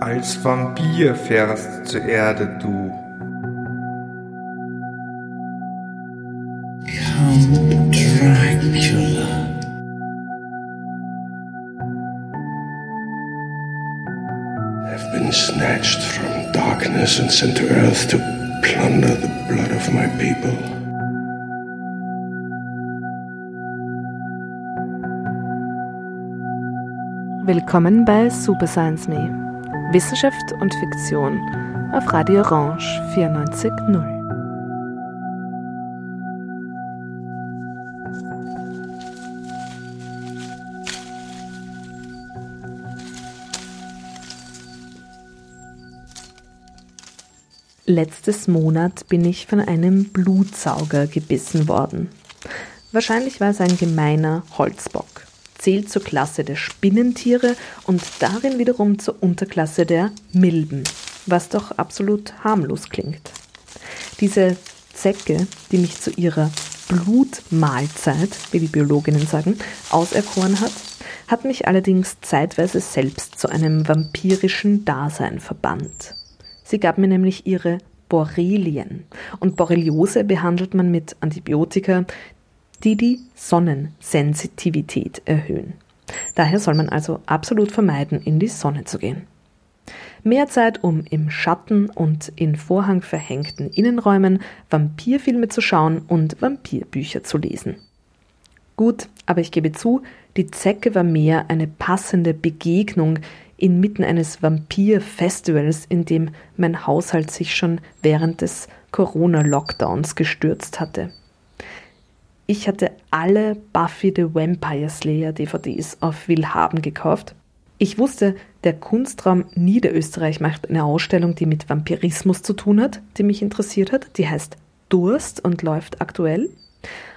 Als Vampir fährst zur Erde du. And sent to earth to plunder the blood of my people. Willkommen bei Super Science Me. Wissenschaft und Fiktion auf Radio Orange 94.0. Letztes Monat bin ich von einem Blutsauger gebissen worden. Wahrscheinlich war es ein gemeiner Holzbock, zählt zur Klasse der Spinnentiere und darin wiederum zur Unterklasse der Milben, was doch absolut harmlos klingt. Diese Zecke, die mich zu ihrer Blutmahlzeit, wie die Biologinnen sagen, auserkoren hat, hat mich allerdings zeitweise selbst zu einem vampirischen Dasein verbannt. Sie gab mir nämlich ihre Borrelien. Und Borreliose behandelt man mit Antibiotika, die die Sonnensensitivität erhöhen. Daher soll man also absolut vermeiden, in die Sonne zu gehen. Mehr Zeit, um im Schatten und in Vorhang verhängten Innenräumen Vampirfilme zu schauen und Vampirbücher zu lesen. Gut, aber ich gebe zu, die Zecke war mehr eine passende Begegnung, inmitten eines Vampir-Festivals, in dem mein Haushalt sich schon während des Corona-Lockdowns gestürzt hatte. Ich hatte alle Buffy the Vampire Slayer DVDs auf Willhaben gekauft. Ich wusste, der Kunstraum Niederösterreich macht eine Ausstellung, die mit Vampirismus zu tun hat, die mich interessiert hat. Die heißt Durst und läuft aktuell.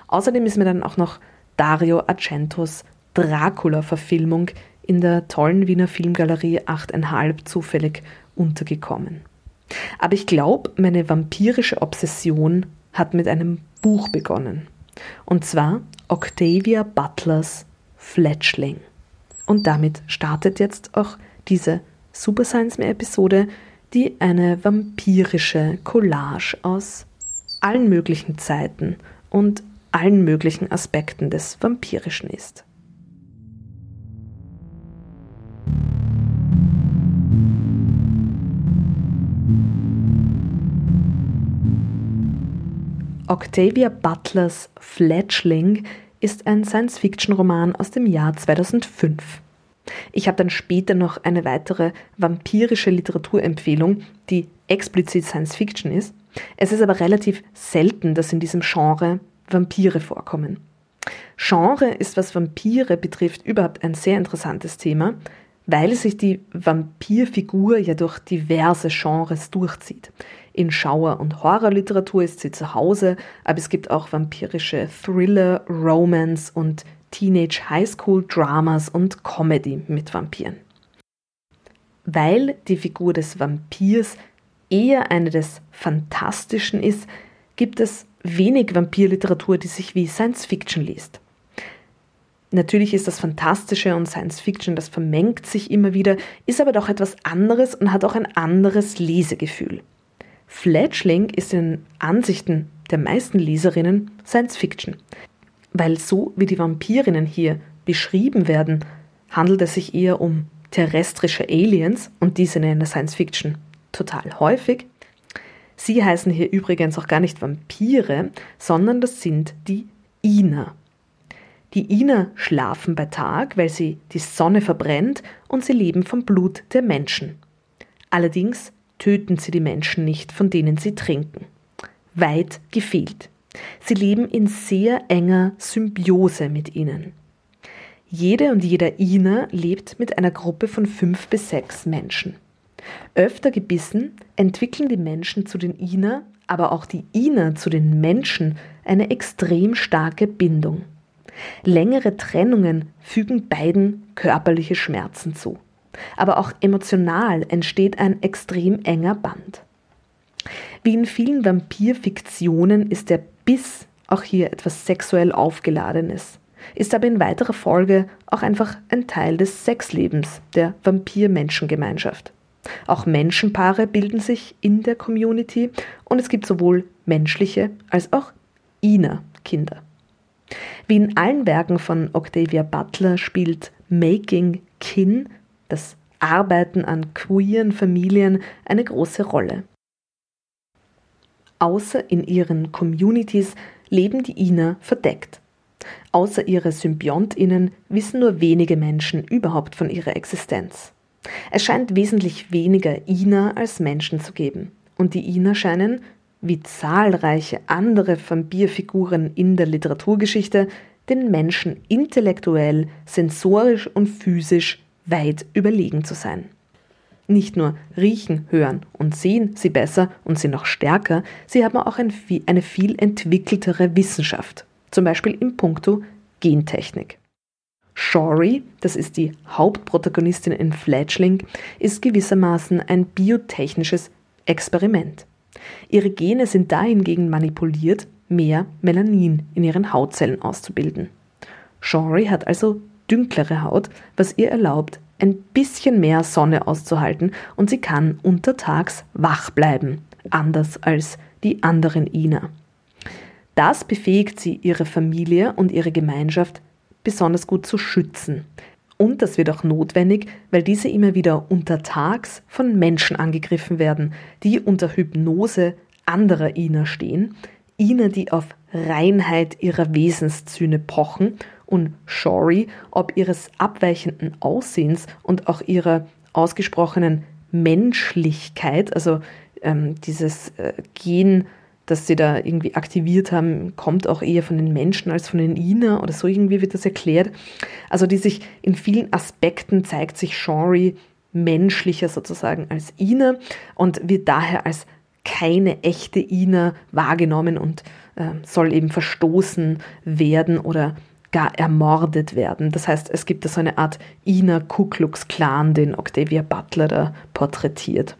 Außerdem ist mir dann auch noch Dario Argentos Dracula-Verfilmung in der tollen Wiener Filmgalerie 8,5 zufällig untergekommen. Aber ich glaube, meine vampirische Obsession hat mit einem Buch begonnen. Und zwar Octavia Butlers Fletchling. Und damit startet jetzt auch diese Super Science Me Episode, die eine vampirische Collage aus allen möglichen Zeiten und allen möglichen Aspekten des Vampirischen ist. Octavia Butlers Fledgling ist ein Science-Fiction-Roman aus dem Jahr 2005. Ich habe dann später noch eine weitere vampirische Literaturempfehlung, die explizit Science-Fiction ist. Es ist aber relativ selten, dass in diesem Genre Vampire vorkommen. Genre ist, was Vampire betrifft, überhaupt ein sehr interessantes Thema, weil sich die Vampirfigur ja durch diverse Genres durchzieht. In Schauer- und Horrorliteratur ist sie zu Hause, aber es gibt auch vampirische Thriller, Romance und Teenage Highschool Dramas und Comedy mit Vampiren. Weil die Figur des Vampirs eher eine des Fantastischen ist, gibt es wenig Vampirliteratur, die sich wie Science Fiction liest. Natürlich ist das Fantastische und Science Fiction, das vermengt sich immer wieder, ist aber doch etwas anderes und hat auch ein anderes Lesegefühl. Fledgling ist in Ansichten der meisten Leserinnen Science Fiction, weil so wie die Vampirinnen hier beschrieben werden, handelt es sich eher um terrestrische Aliens und diese in der Science Fiction total häufig. Sie heißen hier übrigens auch gar nicht Vampire, sondern das sind die Ina. Die Ina schlafen bei Tag, weil sie die Sonne verbrennt und sie leben vom Blut der Menschen. Allerdings töten sie die Menschen nicht, von denen sie trinken. Weit gefehlt. Sie leben in sehr enger Symbiose mit ihnen. Jede und jeder Ina lebt mit einer Gruppe von fünf bis sechs Menschen. Öfter gebissen entwickeln die Menschen zu den Ina, aber auch die Ina zu den Menschen eine extrem starke Bindung. Längere Trennungen fügen beiden körperliche Schmerzen zu. Aber auch emotional entsteht ein extrem enger Band. Wie in vielen Vampirfiktionen ist der Biss auch hier etwas sexuell aufgeladenes, ist aber in weiterer Folge auch einfach ein Teil des Sexlebens der Vampir-Menschengemeinschaft. Auch Menschenpaare bilden sich in der Community und es gibt sowohl menschliche als auch Ina-Kinder. Wie in allen Werken von Octavia Butler spielt Making Kin, das Arbeiten an queeren Familien, eine große Rolle. Außer in ihren Communities leben die Ina verdeckt. Außer ihre Symbiontinnen wissen nur wenige Menschen überhaupt von ihrer Existenz. Es scheint wesentlich weniger Ina als Menschen zu geben. Und die Ina scheinen, wie zahlreiche andere Vampirfiguren in der Literaturgeschichte, den Menschen intellektuell, sensorisch und physisch weit überlegen zu sein. Nicht nur riechen, hören und sehen sie besser und sind noch stärker, sie haben auch ein, eine viel entwickeltere Wissenschaft, zum Beispiel im Punkto Gentechnik. Shory, das ist die Hauptprotagonistin in Fledgling, ist gewissermaßen ein biotechnisches Experiment. Ihre Gene sind dahingegen manipuliert, mehr Melanin in ihren Hautzellen auszubilden. Shory hat also dünklere Haut, was ihr erlaubt, ein bisschen mehr Sonne auszuhalten und sie kann untertags wach bleiben, anders als die anderen Ina. Das befähigt sie, ihre Familie und ihre Gemeinschaft besonders gut zu schützen. Und das wird auch notwendig, weil diese immer wieder untertags von Menschen angegriffen werden, die unter Hypnose anderer Ina stehen, Ina, die auf Reinheit ihrer Wesenszüge pochen und Shory ob ihres abweichenden Aussehens und auch ihrer ausgesprochenen Menschlichkeit, also ähm, dieses äh, Gen das sie da irgendwie aktiviert haben, kommt auch eher von den Menschen als von den Ina oder so irgendwie wird das erklärt. Also die sich in vielen Aspekten zeigt sich Shori menschlicher sozusagen als Ina und wird daher als keine echte Ina wahrgenommen und äh, soll eben verstoßen werden oder gar ermordet werden. Das heißt, es gibt da so eine Art Ina Ku Klux Klan, den Octavia Butler da porträtiert.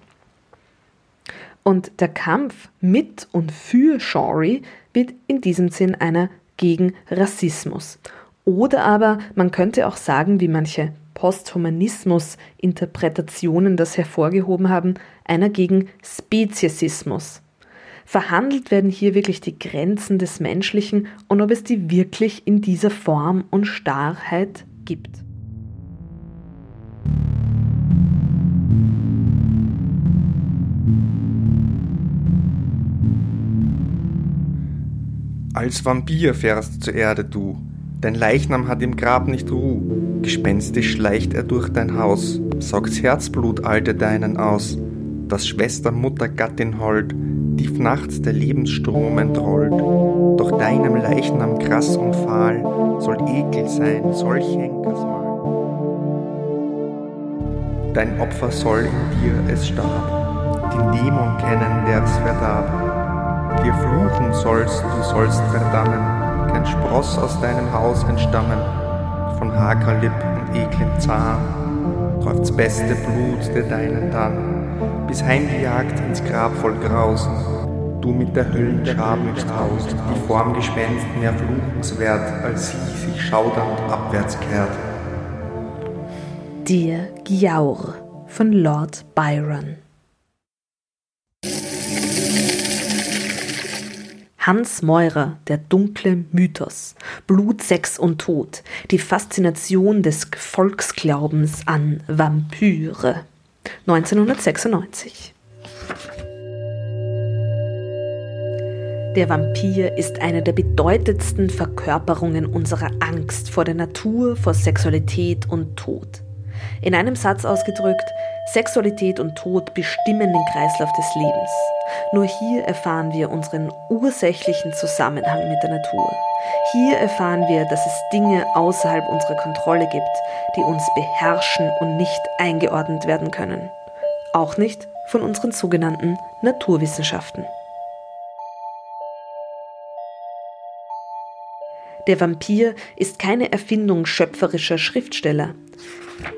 Und der Kampf mit und für Shory wird in diesem Sinn einer gegen Rassismus. Oder aber man könnte auch sagen, wie manche Posthumanismus-Interpretationen das hervorgehoben haben, einer gegen Speziesismus. Verhandelt werden hier wirklich die Grenzen des Menschlichen und ob es die wirklich in dieser Form und Starrheit gibt. Als Vampir fährst zur Erde du, dein Leichnam hat im Grab nicht Ruh, gespenstisch schleicht er durch dein Haus, saugt's Herzblut alte deinen aus, das Schwester, Mutter, Gattin hold, tief nachts der Lebensstrom entrollt, doch deinem Leichnam krass und fahl soll Ekel sein, solch Henkersmal. Dein Opfer soll in dir es starb, den Dämon kennen, der's verdarb, dir fluchen sollst, du sollst verdammen, kein Spross aus deinem Haus entstammen, von Hagerlipp und eklem Zahn, träuft's beste Blut der deinen dann, bis heimgejagt ins Grab voll Grausen, du mit der Höllenschar mögst aus, die Formgespenst mehr fluchenswert, als sie sich schaudernd abwärts kehrt. Dir Giaur von Lord Byron Hans Meurer, der dunkle Mythos, Blut, Sex und Tod, die Faszination des Volksglaubens an Vampyre. 1996. Der Vampir ist eine der bedeutendsten Verkörperungen unserer Angst vor der Natur, vor Sexualität und Tod. In einem Satz ausgedrückt, Sexualität und Tod bestimmen den Kreislauf des Lebens. Nur hier erfahren wir unseren ursächlichen Zusammenhang mit der Natur. Hier erfahren wir, dass es Dinge außerhalb unserer Kontrolle gibt, die uns beherrschen und nicht eingeordnet werden können. Auch nicht von unseren sogenannten Naturwissenschaften. Der Vampir ist keine Erfindung schöpferischer Schriftsteller.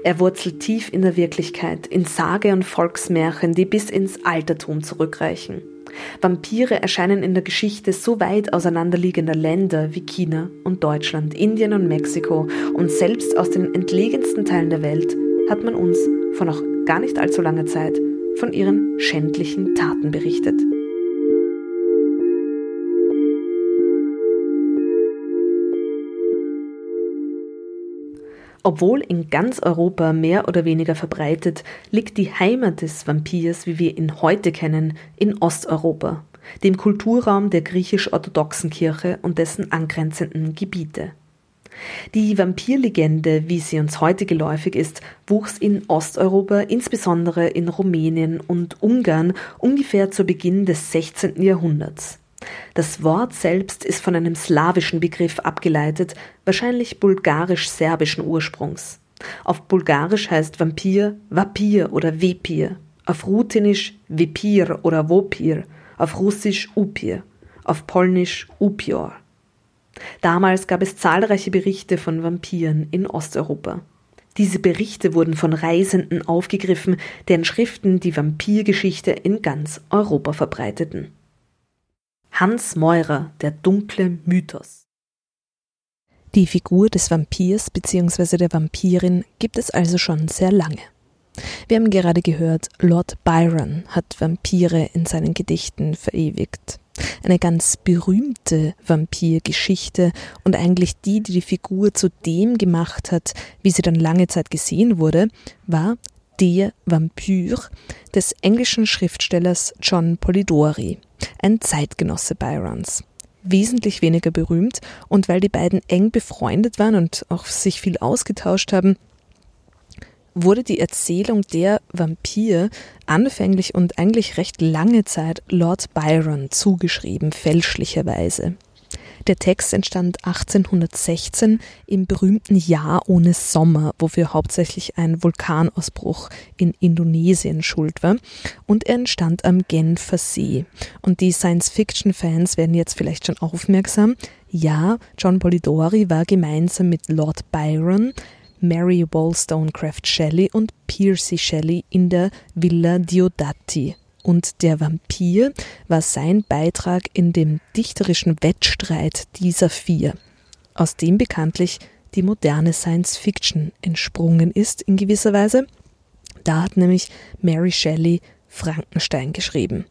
Er wurzelt tief in der Wirklichkeit, in Sage und Volksmärchen, die bis ins Altertum zurückreichen. Vampire erscheinen in der Geschichte so weit auseinanderliegender Länder wie China und Deutschland, Indien und Mexiko und selbst aus den entlegensten Teilen der Welt hat man uns vor noch gar nicht allzu langer Zeit von ihren schändlichen Taten berichtet. Obwohl in ganz Europa mehr oder weniger verbreitet, liegt die Heimat des Vampirs, wie wir ihn heute kennen, in Osteuropa, dem Kulturraum der griechisch-orthodoxen Kirche und dessen angrenzenden Gebiete. Die Vampirlegende, wie sie uns heute geläufig ist, wuchs in Osteuropa, insbesondere in Rumänien und Ungarn, ungefähr zu Beginn des 16. Jahrhunderts. Das Wort selbst ist von einem slawischen Begriff abgeleitet, wahrscheinlich bulgarisch-serbischen Ursprungs. Auf Bulgarisch heißt Vampir Vapir oder Vepir, auf Ruthenisch Vepir oder Vopir, auf Russisch Upir, auf Polnisch Upior. Damals gab es zahlreiche Berichte von Vampiren in Osteuropa. Diese Berichte wurden von Reisenden aufgegriffen, deren Schriften die Vampirgeschichte in ganz Europa verbreiteten. Hans Meurer, der dunkle Mythos. Die Figur des Vampirs bzw. der Vampirin gibt es also schon sehr lange. Wir haben gerade gehört, Lord Byron hat Vampire in seinen Gedichten verewigt. Eine ganz berühmte Vampirgeschichte und eigentlich die, die die Figur zu dem gemacht hat, wie sie dann lange Zeit gesehen wurde, war Der Vampyr des englischen Schriftstellers John Polidori, ein Zeitgenosse Byrons. Wesentlich weniger berühmt und weil die beiden eng befreundet waren und auch sich viel ausgetauscht haben, wurde die Erzählung der Vampir anfänglich und eigentlich recht lange Zeit Lord Byron zugeschrieben, fälschlicherweise. Der Text entstand 1816 im berühmten Jahr ohne Sommer, wofür hauptsächlich ein Vulkanausbruch in Indonesien schuld war, und er entstand am Genfer See. Und die Science-Fiction-Fans werden jetzt vielleicht schon aufmerksam. Ja, John Polidori war gemeinsam mit Lord Byron Mary Wollstonecraft Shelley und Percy Shelley in der Villa Diodati und der Vampir war sein Beitrag in dem dichterischen Wettstreit dieser vier, aus dem bekanntlich die moderne Science Fiction entsprungen ist in gewisser Weise. Da hat nämlich Mary Shelley Frankenstein geschrieben.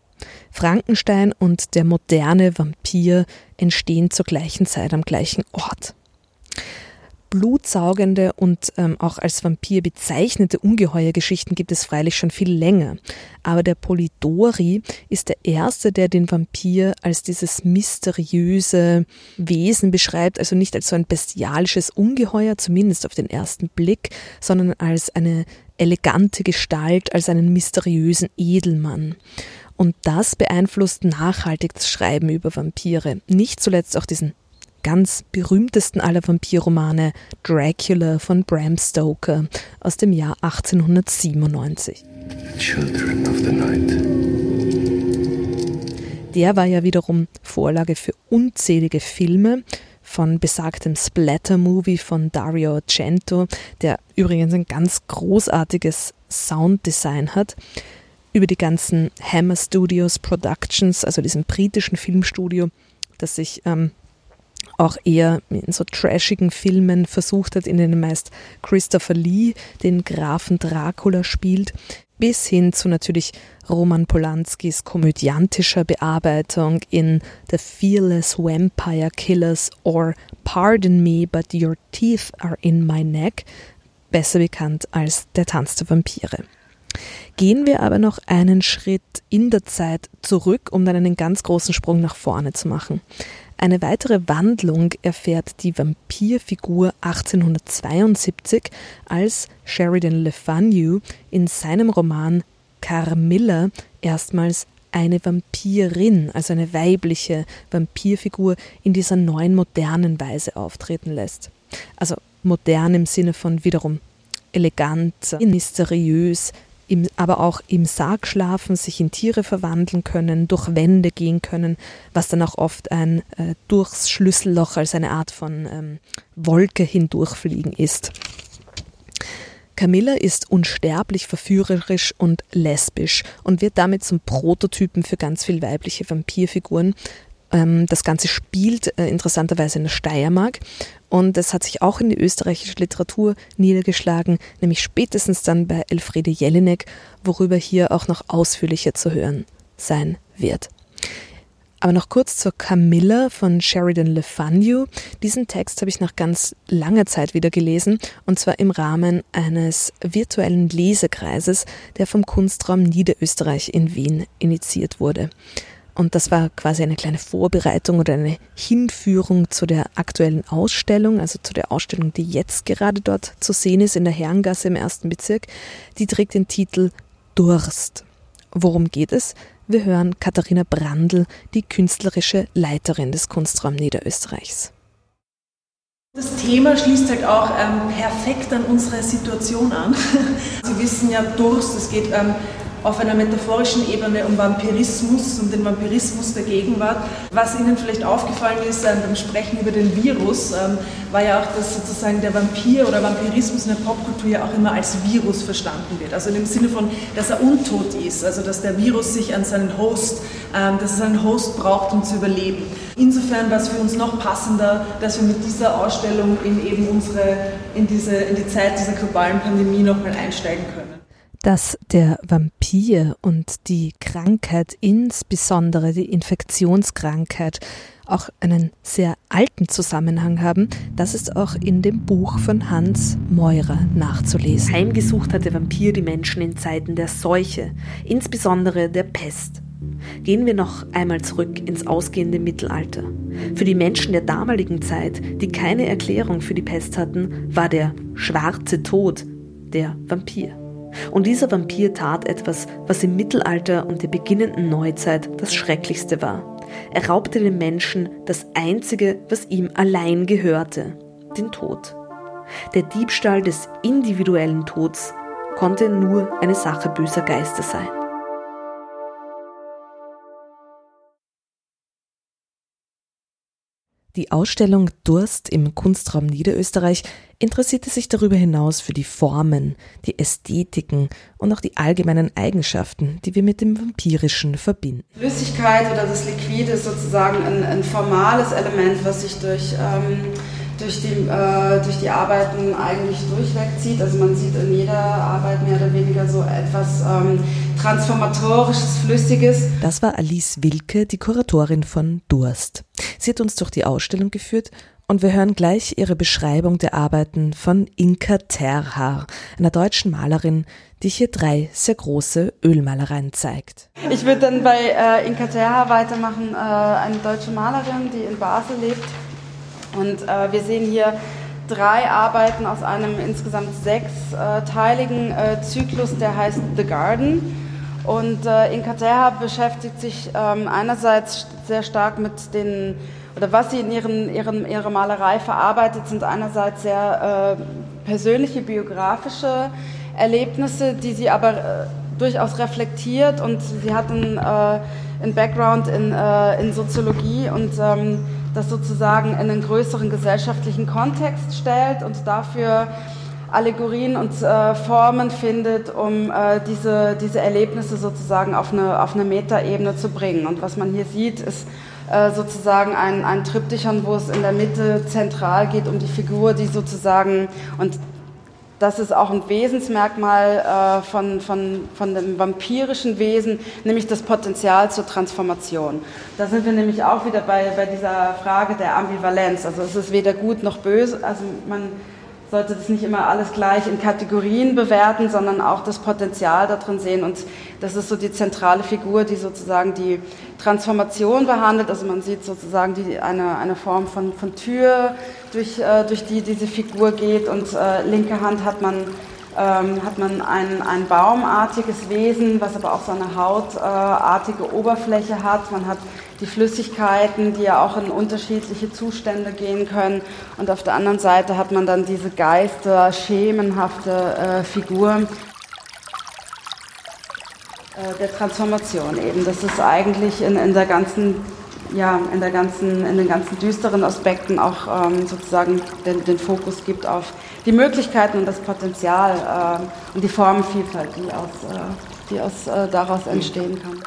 Frankenstein und der moderne Vampir entstehen zur gleichen Zeit am gleichen Ort blutsaugende und ähm, auch als Vampir bezeichnete Ungeheuergeschichten gibt es freilich schon viel länger. Aber der Polidori ist der erste, der den Vampir als dieses mysteriöse Wesen beschreibt, also nicht als so ein bestialisches Ungeheuer, zumindest auf den ersten Blick, sondern als eine elegante Gestalt, als einen mysteriösen Edelmann. Und das beeinflusst nachhaltig das Schreiben über Vampire. Nicht zuletzt auch diesen ganz berühmtesten aller Vampirromane Dracula von Bram Stoker aus dem Jahr 1897. Children of the Night. Der war ja wiederum Vorlage für unzählige Filme von besagtem Splatter-Movie von Dario Argento, der übrigens ein ganz großartiges Sounddesign hat. Über die ganzen Hammer Studios Productions, also diesem britischen Filmstudio, das sich ähm, auch eher in so trashigen Filmen versucht hat, in denen meist Christopher Lee den Grafen Dracula spielt, bis hin zu natürlich Roman Polanskis komödiantischer Bearbeitung in The Fearless Vampire Killers or Pardon Me, but Your Teeth Are in My Neck, besser bekannt als Der Tanz der Vampire. Gehen wir aber noch einen Schritt in der Zeit zurück, um dann einen ganz großen Sprung nach vorne zu machen. Eine weitere Wandlung erfährt die Vampirfigur 1872, als Sheridan Le Fanu in seinem Roman Carmilla erstmals eine Vampirin, also eine weibliche Vampirfigur in dieser neuen modernen Weise auftreten lässt. Also modern im Sinne von wiederum elegant, mysteriös, im, aber auch im Sarg schlafen, sich in Tiere verwandeln können, durch Wände gehen können, was dann auch oft ein äh, durchs Schlüsselloch als eine Art von ähm, Wolke hindurchfliegen ist. Camilla ist unsterblich verführerisch und lesbisch und wird damit zum Prototypen für ganz viele weibliche Vampirfiguren. Ähm, das Ganze spielt äh, interessanterweise in der Steiermark und es hat sich auch in die österreichische Literatur niedergeschlagen, nämlich spätestens dann bei Elfriede Jelinek, worüber hier auch noch ausführlicher zu hören sein wird. Aber noch kurz zur Camilla von Sheridan Le Fanu. Diesen Text habe ich nach ganz langer Zeit wieder gelesen und zwar im Rahmen eines virtuellen Lesekreises, der vom Kunstraum Niederösterreich in Wien initiiert wurde. Und das war quasi eine kleine Vorbereitung oder eine Hinführung zu der aktuellen Ausstellung, also zu der Ausstellung, die jetzt gerade dort zu sehen ist in der Herrengasse im ersten Bezirk. Die trägt den Titel Durst. Worum geht es? Wir hören Katharina Brandl, die künstlerische Leiterin des Kunstraum Niederösterreichs. Das Thema schließt halt auch ähm, perfekt an unsere Situation an. Sie wissen ja, Durst, es geht ähm, auf einer metaphorischen Ebene um Vampirismus, um den Vampirismus der Gegenwart. Was Ihnen vielleicht aufgefallen ist ähm, beim Sprechen über den Virus, ähm, war ja auch, dass sozusagen der Vampir oder Vampirismus in der Popkultur ja auch immer als Virus verstanden wird. Also im Sinne von, dass er untot ist, also dass der Virus sich an seinen Host, ähm, dass er einen Host braucht, um zu überleben. Insofern war es für uns noch passender, dass wir mit dieser Ausstellung in eben unsere, in diese, in die Zeit dieser globalen Pandemie nochmal einsteigen können dass der Vampir und die Krankheit, insbesondere die Infektionskrankheit, auch einen sehr alten Zusammenhang haben, das ist auch in dem Buch von Hans Meurer nachzulesen. Heimgesucht hat der Vampir die Menschen in Zeiten der Seuche, insbesondere der Pest. Gehen wir noch einmal zurück ins ausgehende Mittelalter. Für die Menschen der damaligen Zeit, die keine Erklärung für die Pest hatten, war der schwarze Tod der Vampir. Und dieser Vampir tat etwas, was im Mittelalter und der beginnenden Neuzeit das Schrecklichste war. Er raubte den Menschen das Einzige, was ihm allein gehörte, den Tod. Der Diebstahl des individuellen Tods konnte nur eine Sache böser Geister sein. Die Ausstellung Durst im Kunstraum Niederösterreich interessierte sich darüber hinaus für die Formen, die Ästhetiken und auch die allgemeinen Eigenschaften, die wir mit dem Vampirischen verbinden. Flüssigkeit oder das Liquid ist sozusagen ein, ein formales Element, was sich durch ähm, durch die, äh, durch die Arbeiten eigentlich durchwegzieht. Also man sieht in jeder Arbeit mehr oder weniger so etwas ähm, Transformatorisches, Flüssiges. Das war Alice Wilke, die Kuratorin von Durst. Sie hat uns durch die Ausstellung geführt und wir hören gleich ihre Beschreibung der Arbeiten von Inka Terhaar, einer deutschen Malerin, die hier drei sehr große Ölmalereien zeigt. Ich würde dann bei äh, Inka Terhaar weitermachen, äh, eine deutsche Malerin, die in Basel lebt und äh, wir sehen hier drei Arbeiten aus einem insgesamt sechsteiligen äh, Zyklus, der heißt The Garden. Und äh, Inka Terha beschäftigt sich ähm, einerseits sehr stark mit den, oder was sie in ihren, ihren, ihrer Malerei verarbeitet, sind einerseits sehr äh, persönliche, biografische Erlebnisse, die sie aber äh, durchaus reflektiert. Und sie hat einen, äh, einen Background in, äh, in Soziologie und ähm, das sozusagen in einen größeren gesellschaftlichen Kontext stellt und dafür Allegorien und äh, Formen findet, um äh, diese, diese Erlebnisse sozusagen auf eine, auf eine Metaebene zu bringen. Und was man hier sieht, ist äh, sozusagen ein, ein Triptychon, wo es in der Mitte zentral geht um die Figur, die sozusagen, und das ist auch ein Wesensmerkmal äh, von, von, von dem vampirischen Wesen, nämlich das Potenzial zur Transformation. Da sind wir nämlich auch wieder bei, bei dieser Frage der Ambivalenz. Also es ist weder gut noch böse. Also man sollte das nicht immer alles gleich in Kategorien bewerten, sondern auch das Potenzial darin sehen. Und das ist so die zentrale Figur, die sozusagen die Transformation behandelt. Also man sieht sozusagen die, eine, eine Form von, von Tür, durch, äh, durch die diese Figur geht. Und äh, linke Hand hat man ähm, hat man ein, ein baumartiges Wesen, was aber auch so eine hautartige Oberfläche hat. Man hat die Flüssigkeiten, die ja auch in unterschiedliche Zustände gehen können. Und auf der anderen Seite hat man dann diese geister, schemenhafte äh, Figur. äh, der Transformation eben. Das ist eigentlich in, in der ganzen ja, in, der ganzen, in den ganzen düsteren Aspekten auch ähm, sozusagen den, den, Fokus gibt auf die Möglichkeiten und das Potenzial äh, und die Formenvielfalt, die, aus, äh, die aus, äh, daraus entstehen kann.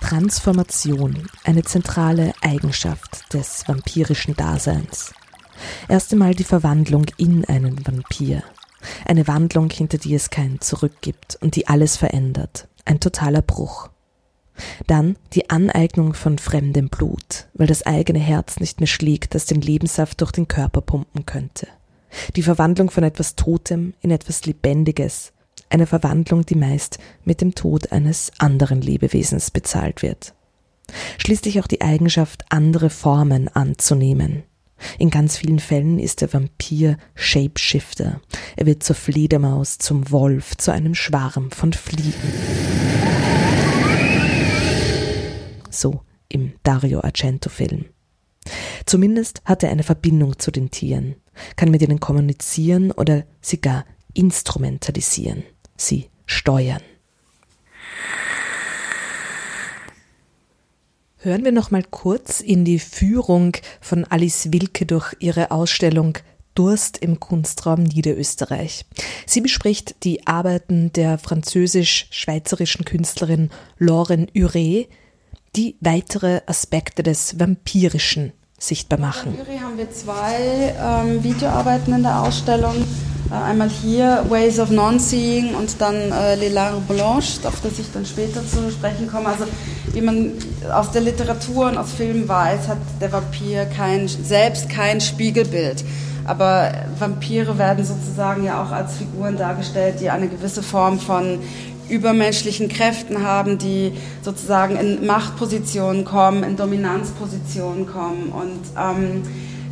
Transformation, eine zentrale Eigenschaft des vampirischen Daseins. Erst einmal die Verwandlung in einen Vampir. Eine Wandlung, hinter die es kein Zurück gibt und die alles verändert. Ein totaler Bruch. Dann die Aneignung von fremdem Blut, weil das eigene Herz nicht mehr schlägt, das den Lebenssaft durch den Körper pumpen könnte. Die Verwandlung von etwas Totem in etwas Lebendiges, eine Verwandlung, die meist mit dem Tod eines anderen Lebewesens bezahlt wird. Schließlich auch die Eigenschaft, andere Formen anzunehmen. In ganz vielen Fällen ist der Vampir Shapeshifter. Er wird zur Fledermaus, zum Wolf, zu einem Schwarm von Fliegen. So im Dario Argento-Film. Zumindest hat er eine Verbindung zu den Tieren, kann mit ihnen kommunizieren oder sie gar instrumentalisieren, sie steuern. Hören wir noch mal kurz in die Führung von Alice Wilke durch ihre Ausstellung Durst im Kunstraum Niederösterreich. Sie bespricht die Arbeiten der französisch-schweizerischen Künstlerin Lauren Uré, die weitere Aspekte des Vampirischen sichtbar machen. In Uri haben wir zwei ähm, Videoarbeiten in der Ausstellung. Äh, einmal hier Ways of Non-Seeing und dann äh, Les Larves Blanches, auf das ich dann später zu sprechen komme. Also wie man aus der Literatur und aus Filmen weiß, hat der Vampir kein, selbst kein Spiegelbild. Aber Vampire werden sozusagen ja auch als Figuren dargestellt, die eine gewisse Form von übermenschlichen Kräften haben, die sozusagen in Machtpositionen kommen, in Dominanzpositionen kommen. Und ähm,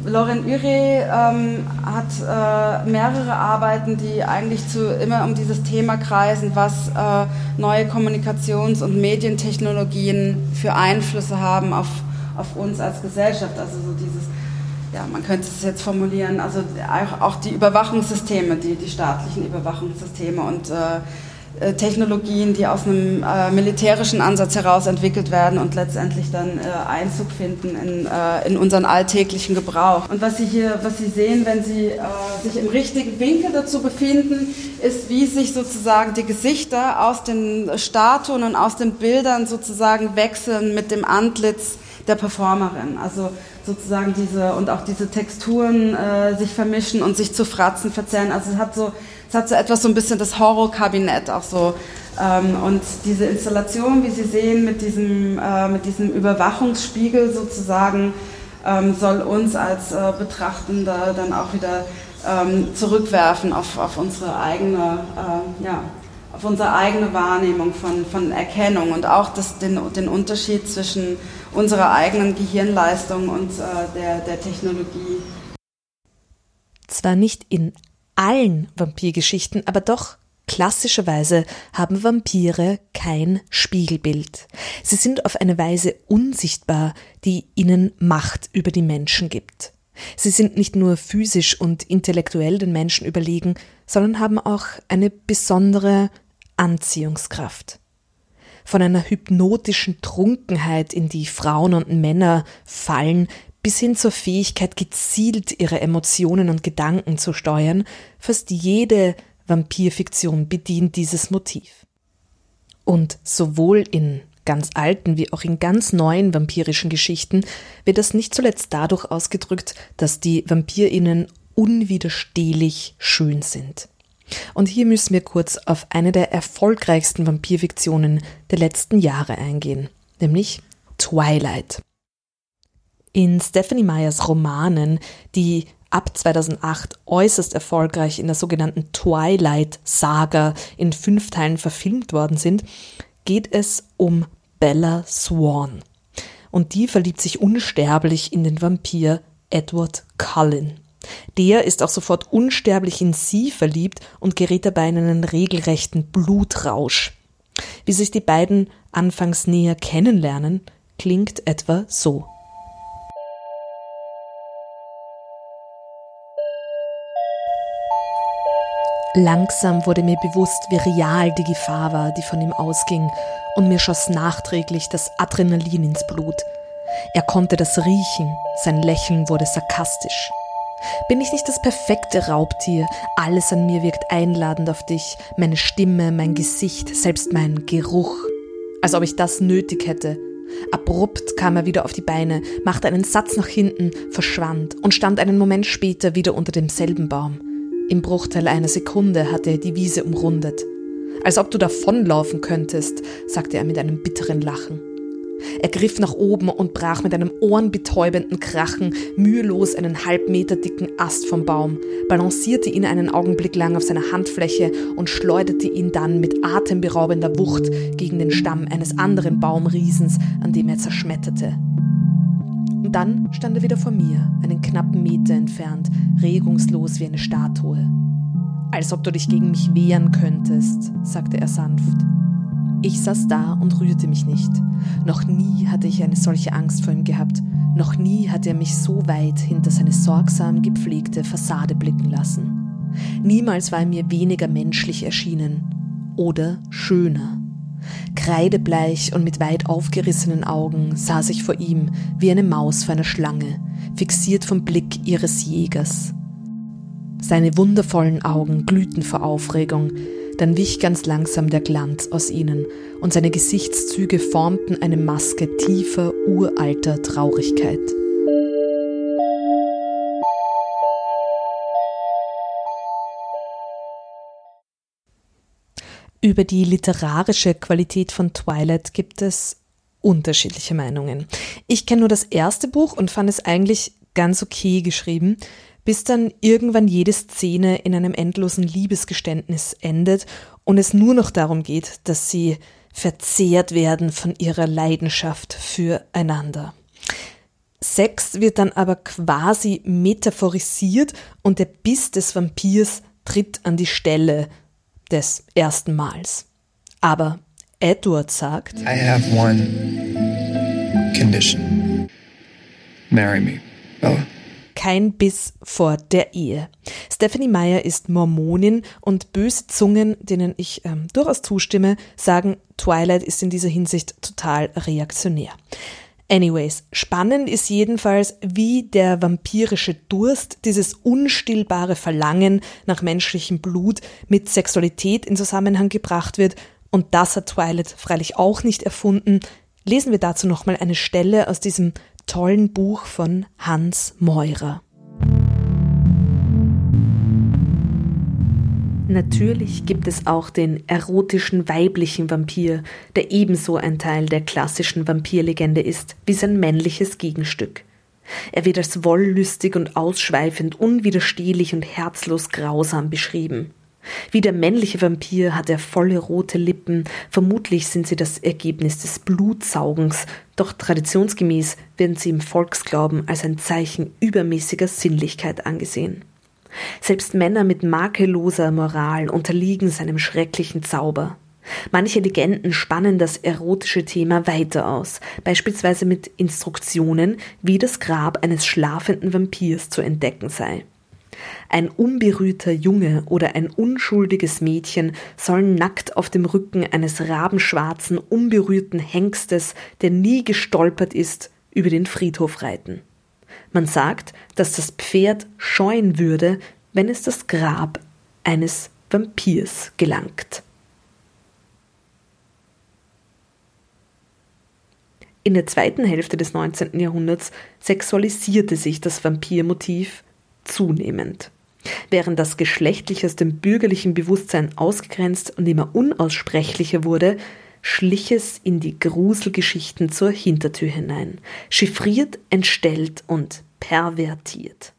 Lauren Ure ähm, hat äh, mehrere Arbeiten, die eigentlich zu, immer um dieses Thema kreisen, was äh, neue Kommunikations- und Medientechnologien für Einflüsse haben auf, auf uns als Gesellschaft. Also so dieses, ja, man könnte es jetzt formulieren, also auch die Überwachungssysteme, die, die staatlichen Überwachungssysteme und äh, Technologien, die aus einem äh, militärischen Ansatz heraus entwickelt werden und letztendlich dann äh, Einzug finden in, äh, in unseren alltäglichen Gebrauch. Und was Sie hier, was Sie sehen, wenn Sie äh, sich im richtigen Winkel dazu befinden, ist, wie sich sozusagen die Gesichter aus den Statuen und aus den Bildern sozusagen wechseln mit dem Antlitz der Performerin. Also sozusagen diese und auch diese Texturen äh, sich vermischen und sich zu Fratzen verzerren. Also es hat so es hat so etwas so ein bisschen das Horrorkabinett auch so. Ähm, und diese Installation, wie Sie sehen, mit diesem, äh, mit diesem Überwachungsspiegel sozusagen, ähm, soll uns als äh, Betrachtende dann auch wieder ähm, zurückwerfen auf, auf unsere eigene, äh, ja, auf unsere eigene Wahrnehmung von, von Erkennung und auch das, den, den Unterschied zwischen unserer eigenen Gehirnleistung und äh, der, der Technologie. Zwar nicht in allen Vampirgeschichten, aber doch klassischerweise haben Vampire kein Spiegelbild. Sie sind auf eine Weise unsichtbar, die ihnen Macht über die Menschen gibt. Sie sind nicht nur physisch und intellektuell den Menschen überlegen, sondern haben auch eine besondere Anziehungskraft. Von einer hypnotischen Trunkenheit, in die Frauen und Männer fallen, bis hin zur Fähigkeit, gezielt ihre Emotionen und Gedanken zu steuern, fast jede Vampirfiktion bedient dieses Motiv. Und sowohl in ganz alten wie auch in ganz neuen vampirischen Geschichten wird das nicht zuletzt dadurch ausgedrückt, dass die Vampirinnen unwiderstehlich schön sind. Und hier müssen wir kurz auf eine der erfolgreichsten Vampirfiktionen der letzten Jahre eingehen, nämlich Twilight. In Stephanie Meyers Romanen, die ab 2008 äußerst erfolgreich in der sogenannten Twilight Saga in fünf Teilen verfilmt worden sind, geht es um Bella Swan. Und die verliebt sich unsterblich in den Vampir Edward Cullen. Der ist auch sofort unsterblich in sie verliebt und gerät dabei in einen regelrechten Blutrausch. Wie sich die beiden anfangs näher kennenlernen, klingt etwa so. Langsam wurde mir bewusst, wie real die Gefahr war, die von ihm ausging, und mir schoss nachträglich das Adrenalin ins Blut. Er konnte das riechen, sein Lächeln wurde sarkastisch. Bin ich nicht das perfekte Raubtier? Alles an mir wirkt einladend auf dich, meine Stimme, mein Gesicht, selbst mein Geruch. Als ob ich das nötig hätte. Abrupt kam er wieder auf die Beine, machte einen Satz nach hinten, verschwand und stand einen Moment später wieder unter demselben Baum. Im Bruchteil einer Sekunde hatte er die Wiese umrundet. Als ob du davonlaufen könntest, sagte er mit einem bitteren Lachen. Er griff nach oben und brach mit einem ohrenbetäubenden Krachen mühelos einen halb Meter dicken Ast vom Baum, balancierte ihn einen Augenblick lang auf seiner Handfläche und schleuderte ihn dann mit atemberaubender Wucht gegen den Stamm eines anderen Baumriesens, an dem er zerschmetterte. Und dann stand er wieder vor mir, einen knappen Meter entfernt, regungslos wie eine Statue. Als ob du dich gegen mich wehren könntest, sagte er sanft. Ich saß da und rührte mich nicht. Noch nie hatte ich eine solche Angst vor ihm gehabt. Noch nie hatte er mich so weit hinter seine sorgsam gepflegte Fassade blicken lassen. Niemals war er mir weniger menschlich erschienen oder schöner. Kreidebleich und mit weit aufgerissenen Augen saß ich vor ihm wie eine Maus vor einer Schlange, fixiert vom Blick ihres Jägers. Seine wundervollen Augen glühten vor Aufregung, dann wich ganz langsam der Glanz aus ihnen, und seine Gesichtszüge formten eine Maske tiefer, uralter Traurigkeit. Über die literarische Qualität von Twilight gibt es unterschiedliche Meinungen. Ich kenne nur das erste Buch und fand es eigentlich ganz okay geschrieben bis dann irgendwann jede Szene in einem endlosen Liebesgeständnis endet und es nur noch darum geht, dass sie verzehrt werden von ihrer Leidenschaft füreinander. Sex wird dann aber quasi metaphorisiert und der Biss des Vampirs tritt an die Stelle des ersten Mals. Aber Edward sagt, I have one condition. Marry me, Bella kein Biss vor der Ehe. Stephanie Meyer ist Mormonin und böse Zungen, denen ich ähm, durchaus zustimme, sagen, Twilight ist in dieser Hinsicht total reaktionär. Anyways, spannend ist jedenfalls, wie der vampirische Durst, dieses unstillbare Verlangen nach menschlichem Blut mit Sexualität in Zusammenhang gebracht wird. Und das hat Twilight freilich auch nicht erfunden. Lesen wir dazu nochmal eine Stelle aus diesem tollen Buch von Hans Meurer. Natürlich gibt es auch den erotischen weiblichen Vampir, der ebenso ein Teil der klassischen Vampirlegende ist wie sein männliches Gegenstück. Er wird als wollüstig und ausschweifend, unwiderstehlich und herzlos grausam beschrieben. Wie der männliche Vampir hat er volle rote Lippen, vermutlich sind sie das Ergebnis des Blutsaugens, doch traditionsgemäß werden sie im Volksglauben als ein Zeichen übermäßiger Sinnlichkeit angesehen. Selbst Männer mit makelloser Moral unterliegen seinem schrecklichen Zauber. Manche Legenden spannen das erotische Thema weiter aus, beispielsweise mit Instruktionen, wie das Grab eines schlafenden Vampirs zu entdecken sei. Ein unberührter Junge oder ein unschuldiges Mädchen sollen nackt auf dem Rücken eines rabenschwarzen, unberührten Hengstes, der nie gestolpert ist, über den Friedhof reiten. Man sagt, dass das Pferd scheuen würde, wenn es das Grab eines Vampirs gelangt. In der zweiten Hälfte des 19. Jahrhunderts sexualisierte sich das Vampirmotiv zunehmend. Während das Geschlechtliche aus dem bürgerlichen Bewusstsein ausgegrenzt und immer unaussprechlicher wurde, schlich es in die Gruselgeschichten zur Hintertür hinein, chiffriert, entstellt und pervertiert.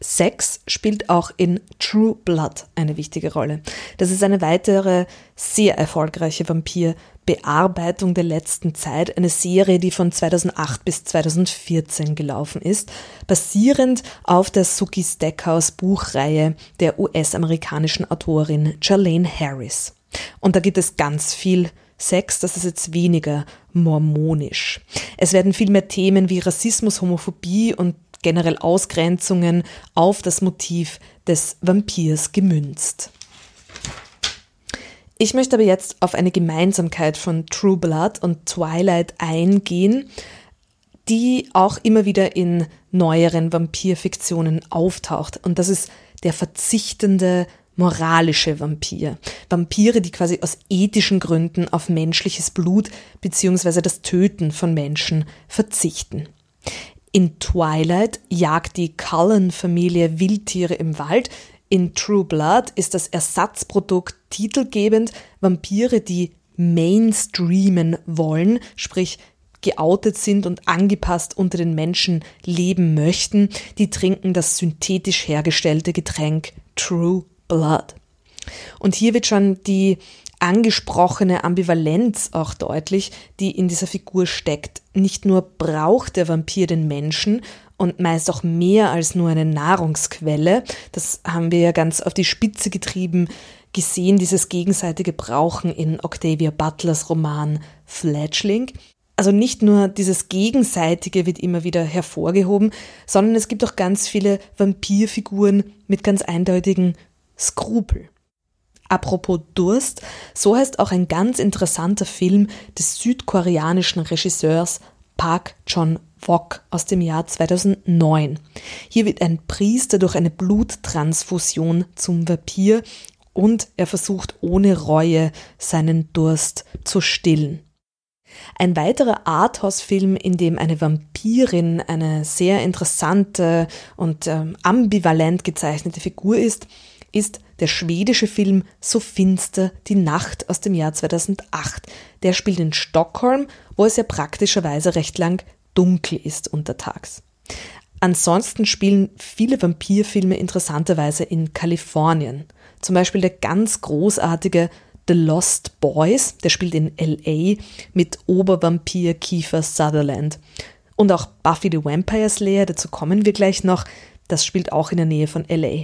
Sex spielt auch in True Blood eine wichtige Rolle. Das ist eine weitere sehr erfolgreiche Vampir-Bearbeitung der letzten Zeit, eine Serie, die von 2008 bis 2014 gelaufen ist, basierend auf der Suki Stackhouse Buchreihe der US-amerikanischen Autorin Charlene Harris. Und da gibt es ganz viel Sex, das ist jetzt weniger mormonisch. Es werden viel mehr Themen wie Rassismus, Homophobie und generell Ausgrenzungen auf das Motiv des Vampirs gemünzt. Ich möchte aber jetzt auf eine Gemeinsamkeit von True Blood und Twilight eingehen, die auch immer wieder in neueren Vampirfiktionen auftaucht. Und das ist der verzichtende moralische Vampir. Vampire, die quasi aus ethischen Gründen auf menschliches Blut bzw. das Töten von Menschen verzichten. In Twilight jagt die Cullen-Familie Wildtiere im Wald. In True Blood ist das Ersatzprodukt titelgebend Vampire, die mainstreamen wollen, sprich geoutet sind und angepasst unter den Menschen leben möchten, die trinken das synthetisch hergestellte Getränk True Blood. Und hier wird schon die angesprochene Ambivalenz auch deutlich, die in dieser Figur steckt. Nicht nur braucht der Vampir den Menschen und meist auch mehr als nur eine Nahrungsquelle, das haben wir ja ganz auf die Spitze getrieben gesehen, dieses gegenseitige Brauchen in Octavia Butlers Roman Fledgling. Also nicht nur dieses Gegenseitige wird immer wieder hervorgehoben, sondern es gibt auch ganz viele Vampirfiguren mit ganz eindeutigen Skrupel. Apropos Durst, so heißt auch ein ganz interessanter Film des südkoreanischen Regisseurs Park Chan-wook aus dem Jahr 2009. Hier wird ein Priester durch eine Bluttransfusion zum Vampir und er versucht ohne Reue seinen Durst zu stillen. Ein weiterer Arthouse-Film, in dem eine Vampirin eine sehr interessante und ähm, ambivalent gezeichnete Figur ist, ist der schwedische Film So finster die Nacht aus dem Jahr 2008. Der spielt in Stockholm, wo es ja praktischerweise recht lang dunkel ist untertags. Ansonsten spielen viele Vampirfilme interessanterweise in Kalifornien. Zum Beispiel der ganz großartige The Lost Boys, der spielt in LA mit Obervampir Kiefer Sutherland. Und auch Buffy the Vampire Slayer, dazu kommen wir gleich noch, das spielt auch in der Nähe von LA.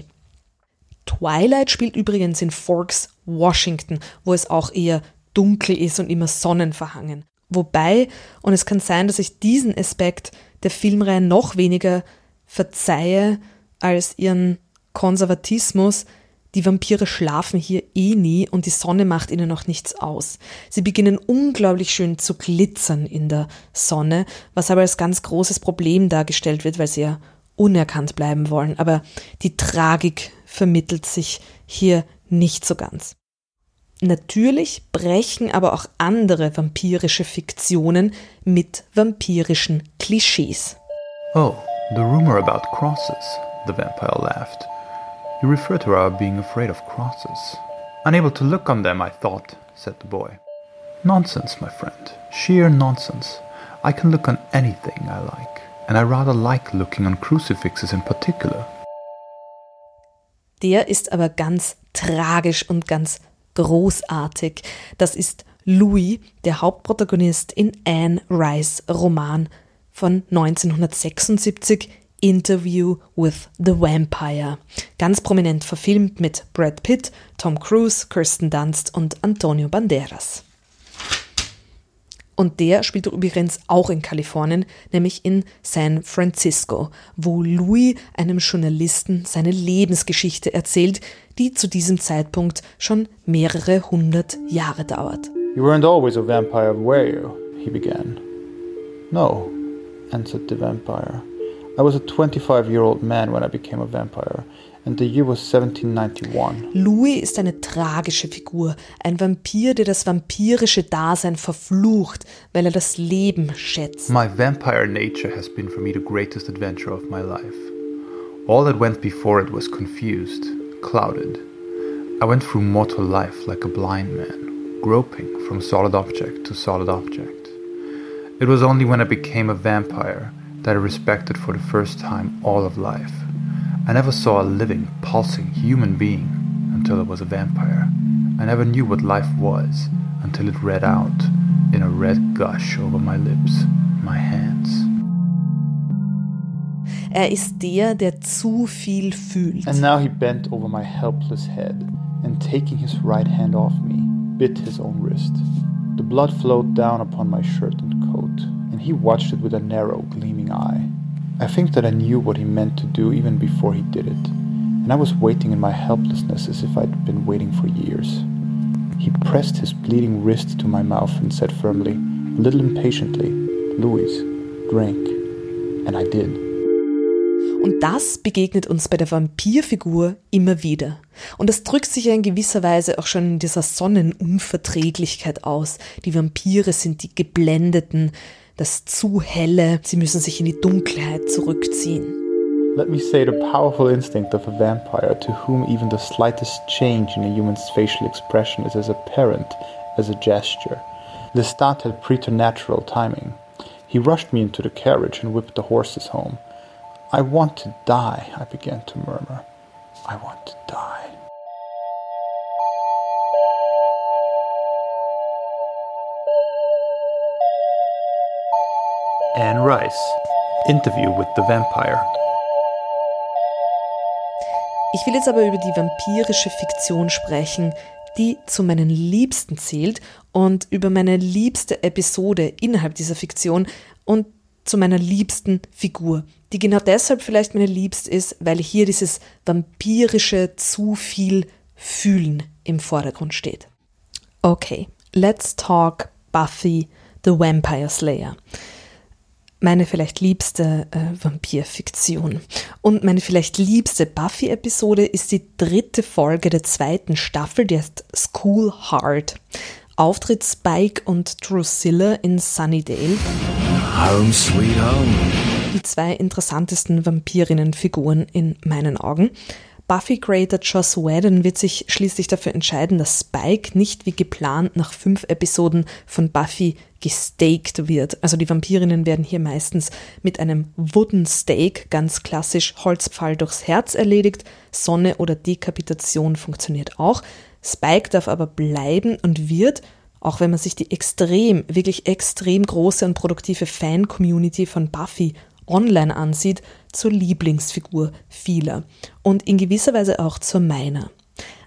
Twilight spielt übrigens in Forks, Washington, wo es auch eher dunkel ist und immer sonnenverhangen. Wobei, und es kann sein, dass ich diesen Aspekt der Filmreihe noch weniger verzeihe als ihren Konservatismus, die Vampire schlafen hier eh nie und die Sonne macht ihnen noch nichts aus. Sie beginnen unglaublich schön zu glitzern in der Sonne, was aber als ganz großes Problem dargestellt wird, weil sie ja unerkannt bleiben wollen. Aber die Tragik vermittelt sich hier nicht so ganz. Natürlich brechen aber auch andere vampirische Fiktionen mit vampirischen Klischees. Oh, the rumor about crosses, the vampire laughed. You refer to our being afraid of crosses. Unable to look on them, I thought, said the boy. Nonsense, my friend. Sheer nonsense. I can look on anything I like, and I rather like looking on crucifixes in particular. Der ist aber ganz tragisch und ganz großartig. Das ist Louis, der Hauptprotagonist in Anne Rice Roman von 1976 Interview with the Vampire. Ganz prominent verfilmt mit Brad Pitt, Tom Cruise, Kirsten Dunst und Antonio Banderas. Und der spielt übrigens auch in Kalifornien, nämlich in San Francisco, wo Louis einem Journalisten seine Lebensgeschichte erzählt, die zu diesem Zeitpunkt schon mehrere hundert Jahre dauert. You weren't always a vampire, were you? he began. No, answered the vampire. I was a 25 year old man when I became a vampire. And the year was 1791. Louis ist eine tragische Figur, ein Vampir, der das vampirische Dasein verflucht, weil er das Leben schätzt. My vampire nature has been for me the greatest adventure of my life. All that went before it was confused, clouded. I went through mortal life like a blind man, groping from solid object to solid object. It was only when I became a vampire that I respected for the first time all of life. I never saw a living, pulsing human being until I was a vampire. I never knew what life was until it read out in a red gush over my lips, my hands. Er ist der, der zu viel fühlt. And now he bent over my helpless head and taking his right hand off me, bit his own wrist. The blood flowed down upon my shirt and coat, and he watched it with a narrow, gleaming eye. I think that I knew what he meant to do even before he did it, and I was waiting in my helplessness as if I'd been waiting for years. He pressed his bleeding wrist to my mouth and said firmly, a little impatiently, Louise, drink. And I did. Und das begegnet uns bei der Vampirfigur immer wieder. Und das drückt sich ja in gewisser Weise auch schon in dieser Sonnenunverträglichkeit aus. Die Vampire sind die Geblendeten, das zu helle, sie müssen sich in die Dunkelheit zurückziehen. Let me say the powerful instinct of a vampire to whom even the slightest change in a human's facial expression is as apparent as a gesture. Lestat had preternatural timing. He rushed me into the carriage and whipped the horses home. I want to die, I began to murmur. I want to die. Anne Rice, Interview with the Vampire. Ich will jetzt aber über die vampirische Fiktion sprechen, die zu meinen Liebsten zählt und über meine liebste Episode innerhalb dieser Fiktion und zu meiner liebsten Figur, die genau deshalb vielleicht meine liebst ist, weil hier dieses vampirische zu viel Fühlen im Vordergrund steht. Okay, let's talk Buffy the Vampire Slayer meine vielleicht liebste äh, Vampirfiktion. Und meine vielleicht liebste Buffy-Episode ist die dritte Folge der zweiten Staffel, die heißt School Hard. Auftritt Spike und Drusilla in Sunnydale. Home sweet home. Die zwei interessantesten Vampirinnenfiguren in meinen Augen. Buffy-Creator Joss Whedon wird sich schließlich dafür entscheiden, dass Spike nicht wie geplant nach fünf Episoden von Buffy gestaked wird. Also die Vampirinnen werden hier meistens mit einem Wooden Stake, ganz klassisch Holzpfahl durchs Herz erledigt. Sonne oder Dekapitation funktioniert auch. Spike darf aber bleiben und wird, auch wenn man sich die extrem, wirklich extrem große und produktive Fan-Community von Buffy online ansieht, zur Lieblingsfigur vieler und in gewisser Weise auch zur meiner.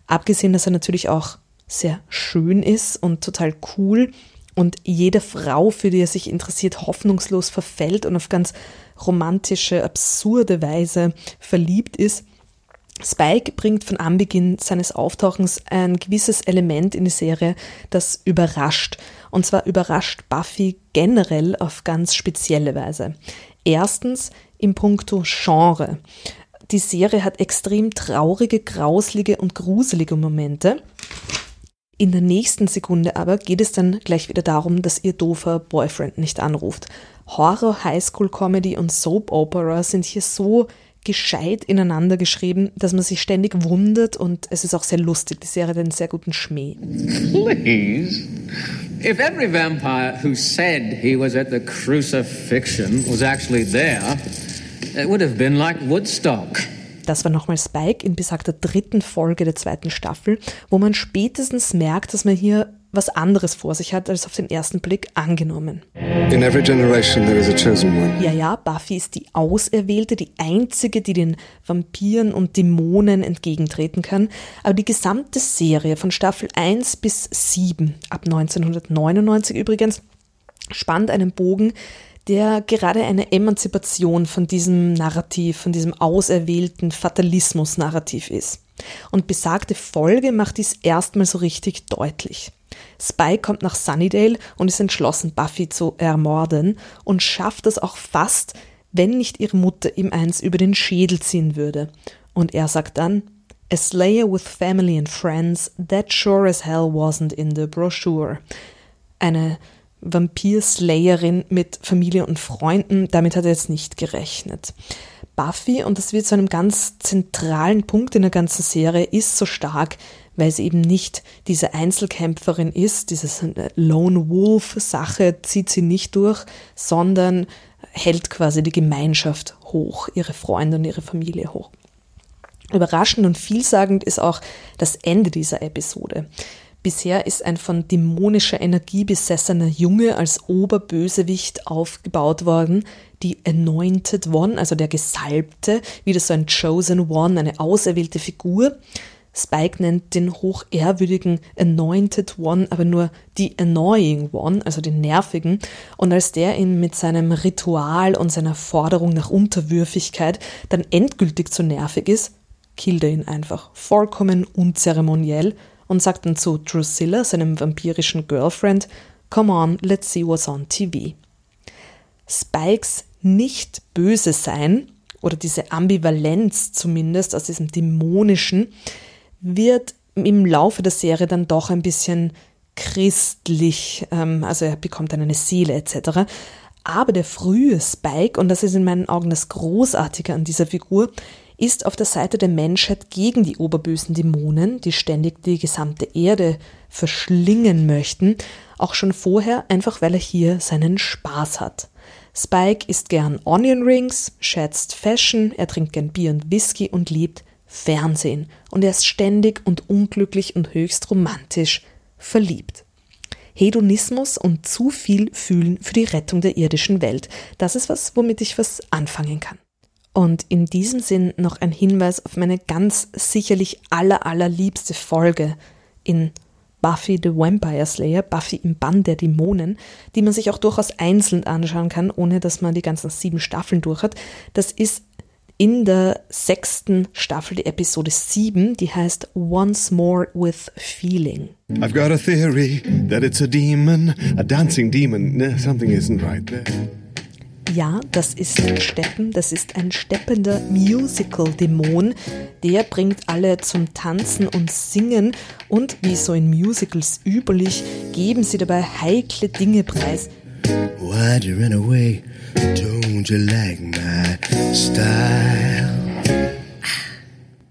Abgesehen, dass er natürlich auch sehr schön ist und total cool und jede Frau, für die er sich interessiert, hoffnungslos verfällt und auf ganz romantische, absurde Weise verliebt ist. Spike bringt von Anbeginn seines Auftauchens ein gewisses Element in die Serie, das überrascht. Und zwar überrascht Buffy generell auf ganz spezielle Weise. Erstens im Punkto Genre. Die Serie hat extrem traurige, grauslige und gruselige Momente. In der nächsten Sekunde aber geht es dann gleich wieder darum, dass ihr doofer Boyfriend nicht anruft. Horror, Highschool Comedy und Soap Opera sind hier so gescheit ineinander geschrieben, dass man sich ständig wundert und es ist auch sehr lustig. Die Serie hat einen sehr guten Schmäh. Please. If every vampire who said he was at the crucifixion was actually there, Das war nochmal Spike in besagter dritten Folge der zweiten Staffel, wo man spätestens merkt, dass man hier was anderes vor sich hat, als auf den ersten Blick angenommen. In every generation there is a chosen one. Ja, ja, Buffy ist die Auserwählte, die einzige, die den Vampiren und Dämonen entgegentreten kann. Aber die gesamte Serie von Staffel 1 bis 7, ab 1999 übrigens, spannt einen Bogen, der gerade eine Emanzipation von diesem Narrativ, von diesem auserwählten Fatalismus-Narrativ ist. Und besagte Folge macht dies erstmal so richtig deutlich. Spike kommt nach Sunnydale und ist entschlossen, Buffy zu ermorden und schafft es auch fast, wenn nicht ihre Mutter ihm eins über den Schädel ziehen würde. Und er sagt dann, A Slayer with family and friends, that sure as hell wasn't in the brochure. Eine Vampir-Slayerin mit Familie und Freunden, damit hat er jetzt nicht gerechnet. Buffy, und das wird zu einem ganz zentralen Punkt in der ganzen Serie, ist so stark, weil sie eben nicht diese Einzelkämpferin ist, diese Lone Wolf-Sache zieht sie nicht durch, sondern hält quasi die Gemeinschaft hoch, ihre Freunde und ihre Familie hoch. Überraschend und vielsagend ist auch das Ende dieser Episode. Bisher ist ein von dämonischer Energie besessener Junge als Oberbösewicht aufgebaut worden, die Anointed One, also der Gesalbte, wieder so ein Chosen One, eine auserwählte Figur. Spike nennt den hochehrwürdigen Anointed One aber nur die Annoying One, also den nervigen. Und als der ihn mit seinem Ritual und seiner Forderung nach Unterwürfigkeit dann endgültig zu nervig ist, killt er ihn einfach vollkommen unzeremoniell und sagt dann zu Drusilla, seinem vampirischen Girlfriend, Come on, let's see what's on TV. Spikes nicht böse sein oder diese Ambivalenz zumindest aus diesem dämonischen wird im Laufe der Serie dann doch ein bisschen christlich, ähm, also er bekommt dann eine Seele etc. Aber der frühe Spike, und das ist in meinen Augen das Großartige an dieser Figur, ist auf der Seite der Menschheit gegen die oberbösen Dämonen, die ständig die gesamte Erde verschlingen möchten, auch schon vorher, einfach weil er hier seinen Spaß hat. Spike isst gern Onion Rings, schätzt Fashion, er trinkt gern Bier und Whisky und liebt Fernsehen. Und er ist ständig und unglücklich und höchst romantisch verliebt. Hedonismus und zu viel Fühlen für die Rettung der irdischen Welt. Das ist was, womit ich was anfangen kann. Und in diesem Sinn noch ein Hinweis auf meine ganz sicherlich aller allerliebste Folge in Buffy the Vampire Slayer, Buffy im Bann der Dämonen, die man sich auch durchaus einzeln anschauen kann, ohne dass man die ganzen sieben Staffeln durch hat. Das ist in der sechsten Staffel, die Episode 7, die heißt Once More with Feeling. I've got a theory that it's a demon, a dancing demon. Something isn't right there. Ja, das ist Steppen, das ist ein steppender Musical-Dämon. Der bringt alle zum Tanzen und Singen und wie so in Musicals üblich, geben sie dabei heikle Dinge preis. Why'd you run away? Don't you like my style?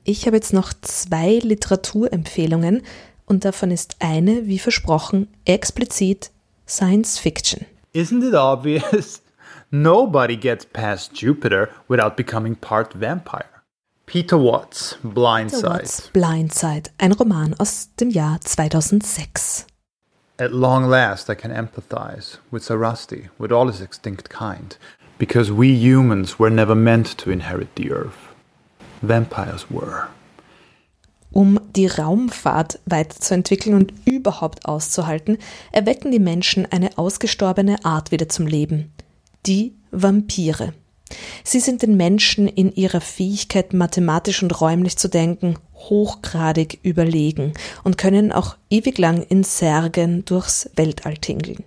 Ich habe jetzt noch zwei Literaturempfehlungen und davon ist eine, wie versprochen, explizit Science Fiction. Isn't it obvious? Nobody gets past Jupiter without becoming part vampire. Peter Watts, Blindside. Peter Watts, Blindside, ein Roman aus dem Jahr 2006. At long last I can empathize with Sarasti, with all his extinct kind, because we humans were never meant to inherit the earth. Vampires were. Um die Raumfahrt weiterzuentwickeln und überhaupt auszuhalten, erwecken die Menschen eine ausgestorbene Art wieder zum Leben die Vampire. Sie sind den Menschen in ihrer Fähigkeit, mathematisch und räumlich zu denken, hochgradig überlegen und können auch ewig lang in Särgen durchs Weltall tingeln.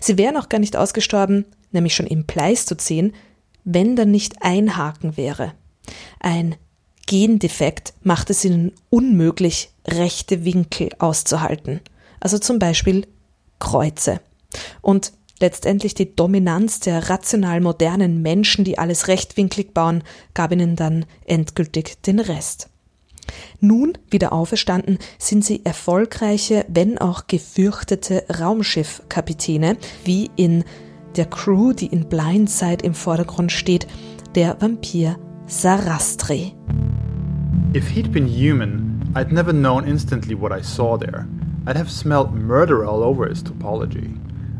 Sie wären auch gar nicht ausgestorben, nämlich schon im Pleistozän, wenn da nicht ein Haken wäre. Ein Gendefekt macht es ihnen unmöglich, rechte Winkel auszuhalten. Also zum Beispiel Kreuze. Und Letztendlich die Dominanz der rational modernen Menschen, die alles rechtwinklig bauen, gab ihnen dann endgültig den Rest. Nun, wieder auferstanden, sind sie erfolgreiche, wenn auch gefürchtete Raumschiffkapitäne, wie in der Crew, die in Blindside im Vordergrund steht, der Vampir Sarastri. If he'd been human, I'd never known instantly what I saw there. I'd have smelled murder all over his topology.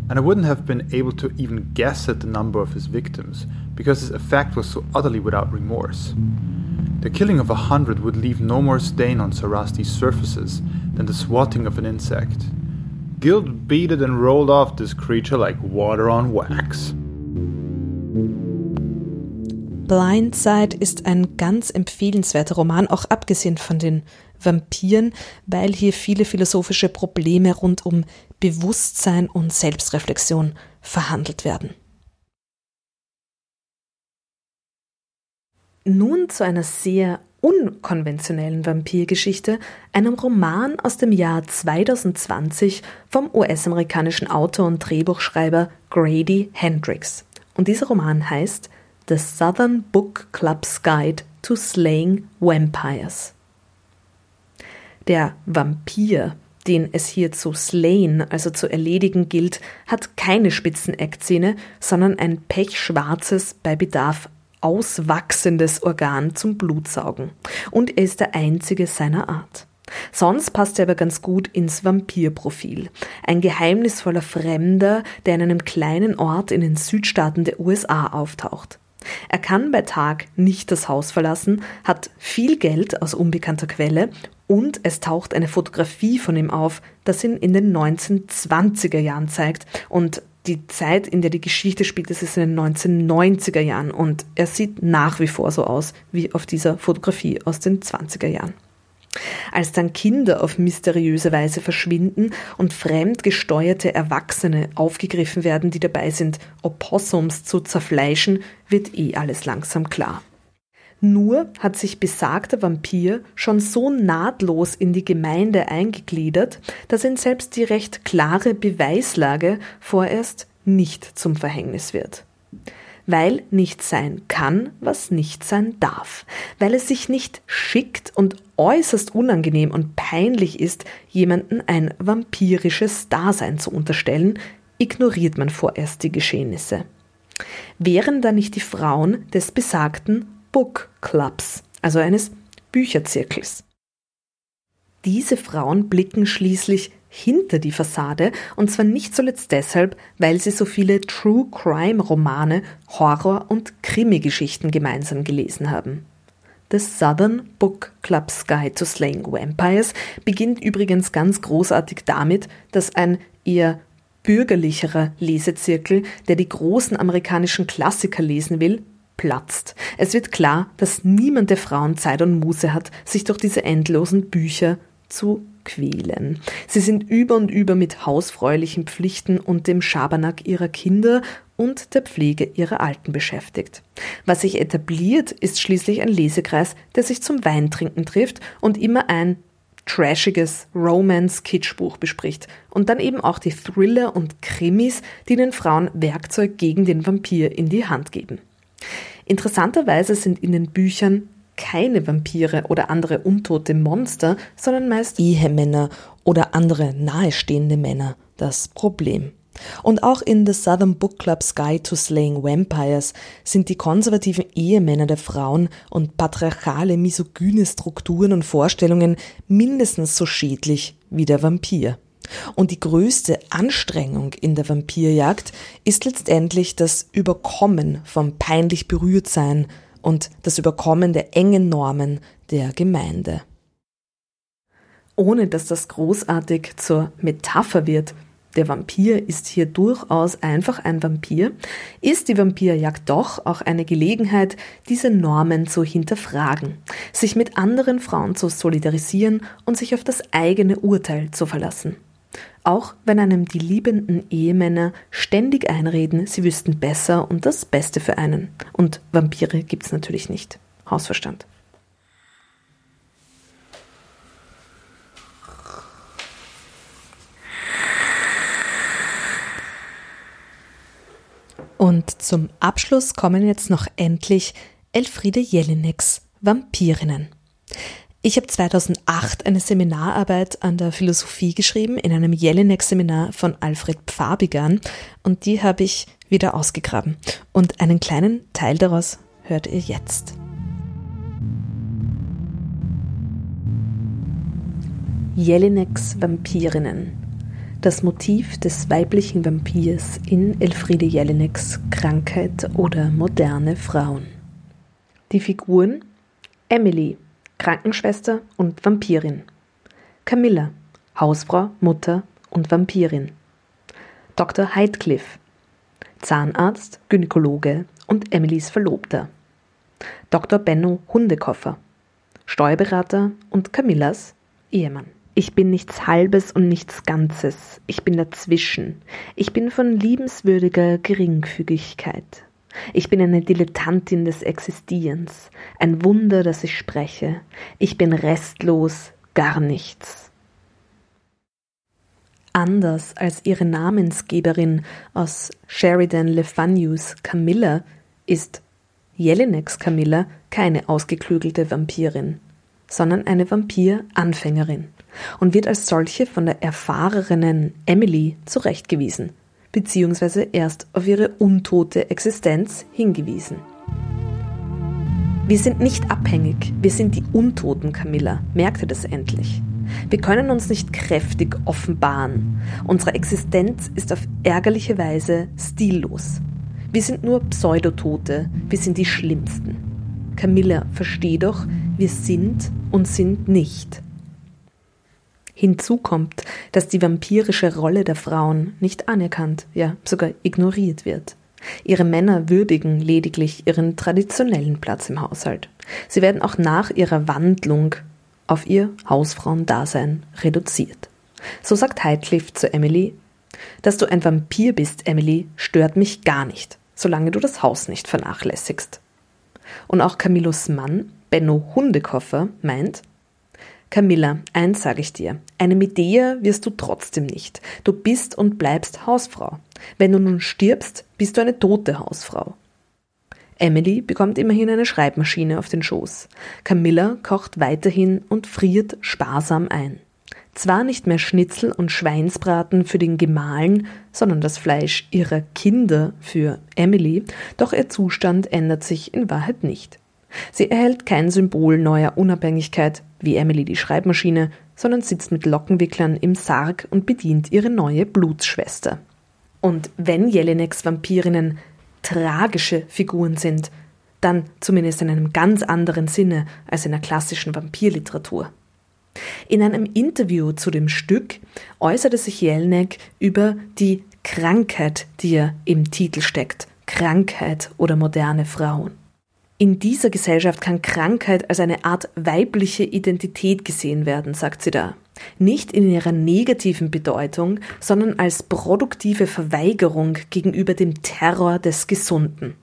And I wouldn't have been able to even guess at the number of his victims, because his effect was so utterly without remorse. The killing of a hundred would leave no more stain on Sarasti's surfaces than the swatting of an insect. Guild beated and rolled off this creature like water on wax. Blindside ist ein ganz empfehlenswerter Roman, auch abgesehen von den Vampiren, weil hier viele philosophische Probleme rund um Bewusstsein und Selbstreflexion verhandelt werden. Nun zu einer sehr unkonventionellen Vampirgeschichte, einem Roman aus dem Jahr 2020 vom US-amerikanischen Autor und Drehbuchschreiber Grady Hendrix. Und dieser Roman heißt The Southern Book Club's Guide to Slaying Vampires. Der Vampir, den es hier zu slayen, also zu erledigen gilt, hat keine spitzen Eckzähne, sondern ein pechschwarzes, bei Bedarf auswachsendes Organ zum Blutsaugen. Und er ist der einzige seiner Art. Sonst passt er aber ganz gut ins Vampirprofil. Ein geheimnisvoller Fremder, der in einem kleinen Ort in den Südstaaten der USA auftaucht. Er kann bei Tag nicht das Haus verlassen, hat viel Geld aus unbekannter Quelle und es taucht eine Fotografie von ihm auf, das ihn in den 1920er Jahren zeigt und die Zeit, in der die Geschichte spielt, das ist in den 1990er Jahren und er sieht nach wie vor so aus wie auf dieser Fotografie aus den 20er Jahren. Als dann Kinder auf mysteriöse Weise verschwinden und fremdgesteuerte Erwachsene aufgegriffen werden, die dabei sind, Opossums zu zerfleischen, wird eh alles langsam klar. Nur hat sich besagter Vampir schon so nahtlos in die Gemeinde eingegliedert, dass ihn selbst die recht klare Beweislage vorerst nicht zum Verhängnis wird weil nicht sein kann, was nicht sein darf, weil es sich nicht schickt und äußerst unangenehm und peinlich ist, jemanden ein vampirisches Dasein zu unterstellen, ignoriert man vorerst die Geschehnisse. Wären da nicht die Frauen des besagten Book Clubs, also eines Bücherzirkels? Diese Frauen blicken schließlich hinter die Fassade, und zwar nicht zuletzt deshalb, weil sie so viele True Crime Romane, Horror- und Krimi-Geschichten gemeinsam gelesen haben. The Southern Book Club's Guide to Slaying Vampires beginnt übrigens ganz großartig damit, dass ein eher bürgerlicherer Lesezirkel, der die großen amerikanischen Klassiker lesen will, platzt. Es wird klar, dass niemand der Frauen Zeit und Muße hat, sich durch diese endlosen Bücher zu quälen. Sie sind über und über mit hausfräulichen Pflichten und dem Schabernack ihrer Kinder und der Pflege ihrer Alten beschäftigt. Was sich etabliert, ist schließlich ein Lesekreis, der sich zum Weintrinken trifft und immer ein trashiges Romance-Kitschbuch bespricht und dann eben auch die Thriller und Krimis, die den Frauen Werkzeug gegen den Vampir in die Hand geben. Interessanterweise sind in den Büchern keine Vampire oder andere untote Monster, sondern meist Ehemänner oder andere nahestehende Männer das Problem. Und auch in The Southern Book Club's Guide to Slaying Vampires sind die konservativen Ehemänner der Frauen und patriarchale misogyne Strukturen und Vorstellungen mindestens so schädlich wie der Vampir. Und die größte Anstrengung in der Vampirjagd ist letztendlich das Überkommen vom peinlich Berührtsein und das Überkommen der engen Normen der Gemeinde. Ohne dass das großartig zur Metapher wird, der Vampir ist hier durchaus einfach ein Vampir, ist die Vampirjagd doch auch eine Gelegenheit, diese Normen zu hinterfragen, sich mit anderen Frauen zu solidarisieren und sich auf das eigene Urteil zu verlassen. Auch wenn einem die liebenden Ehemänner ständig einreden, sie wüssten besser und das Beste für einen. Und Vampire gibt's natürlich nicht. Hausverstand. Und zum Abschluss kommen jetzt noch endlich Elfriede Jelineks Vampirinnen. Ich habe 2008 eine Seminararbeit an der Philosophie geschrieben, in einem Jelinek-Seminar von Alfred Pfabigan und die habe ich wieder ausgegraben. Und einen kleinen Teil daraus hört ihr jetzt. Jelineks Vampirinnen. Das Motiv des weiblichen Vampirs in Elfriede Jelineks Krankheit oder moderne Frauen. Die Figuren Emily, Krankenschwester und Vampirin. Camilla, Hausfrau, Mutter und Vampirin. Dr. Heidcliff, Zahnarzt, Gynäkologe und Emilys Verlobter. Dr. Benno Hundekoffer, Steuerberater und Camillas Ehemann. Ich bin nichts Halbes und nichts Ganzes. Ich bin dazwischen. Ich bin von liebenswürdiger Geringfügigkeit. Ich bin eine Dilettantin des Existierens, ein Wunder, dass ich spreche. Ich bin restlos, gar nichts. Anders als ihre Namensgeberin aus Sheridan Le Fanus Camilla ist Jelineks Camilla keine ausgeklügelte Vampirin, sondern eine Vampir-Anfängerin und wird als solche von der erfahrenen Emily zurechtgewiesen beziehungsweise erst auf ihre untote Existenz hingewiesen. Wir sind nicht abhängig, wir sind die Untoten, Camilla. Merkte das endlich. Wir können uns nicht kräftig offenbaren. Unsere Existenz ist auf ärgerliche Weise stillos. Wir sind nur Pseudotote, wir sind die Schlimmsten. Camilla, versteh doch, wir sind und sind nicht. Hinzu kommt, dass die vampirische Rolle der Frauen nicht anerkannt, ja sogar ignoriert wird. Ihre Männer würdigen lediglich ihren traditionellen Platz im Haushalt. Sie werden auch nach ihrer Wandlung auf ihr Hausfrauendasein reduziert. So sagt Heathcliff zu Emily, dass du ein Vampir bist, Emily, stört mich gar nicht, solange du das Haus nicht vernachlässigst. Und auch Camillos Mann, Benno Hundekoffer, meint, Camilla, eins sage ich dir, eine Medea wirst du trotzdem nicht. Du bist und bleibst Hausfrau. Wenn du nun stirbst, bist du eine tote Hausfrau. Emily bekommt immerhin eine Schreibmaschine auf den Schoß. Camilla kocht weiterhin und friert sparsam ein. Zwar nicht mehr Schnitzel und Schweinsbraten für den Gemahlen, sondern das Fleisch ihrer Kinder für Emily, doch ihr Zustand ändert sich in Wahrheit nicht. Sie erhält kein Symbol neuer Unabhängigkeit, wie Emily die Schreibmaschine, sondern sitzt mit Lockenwicklern im Sarg und bedient ihre neue Blutsschwester. Und wenn Jelineks Vampirinnen tragische Figuren sind, dann zumindest in einem ganz anderen Sinne als in der klassischen Vampirliteratur. In einem Interview zu dem Stück äußerte sich Jelinek über die Krankheit, die er im Titel steckt, Krankheit oder moderne Frauen. In dieser Gesellschaft kann Krankheit als eine Art weibliche Identität gesehen werden, sagt sie da. Nicht in ihrer negativen Bedeutung, sondern als produktive Verweigerung gegenüber dem Terror des Gesunden.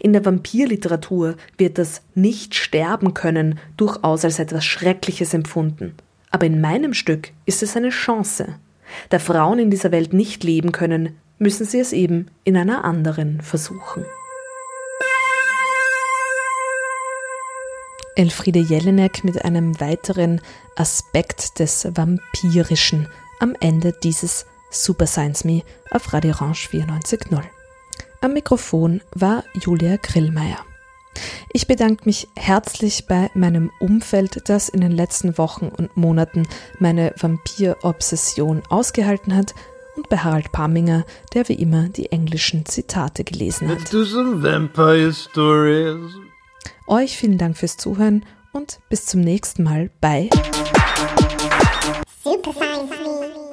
In der Vampirliteratur wird das Nicht-Sterben können durchaus als etwas Schreckliches empfunden. Aber in meinem Stück ist es eine Chance. Da Frauen in dieser Welt nicht leben können, müssen sie es eben in einer anderen versuchen. Elfriede Jelinek mit einem weiteren Aspekt des Vampirischen am Ende dieses Super Science Me auf Radio Orange 94.0. Am Mikrofon war Julia Grillmeier. Ich bedanke mich herzlich bei meinem Umfeld, das in den letzten Wochen und Monaten meine Vampir-Obsession ausgehalten hat und bei Harald Paminger, der wie immer die englischen Zitate gelesen hat. Euch vielen Dank fürs Zuhören und bis zum nächsten Mal bei Super Science.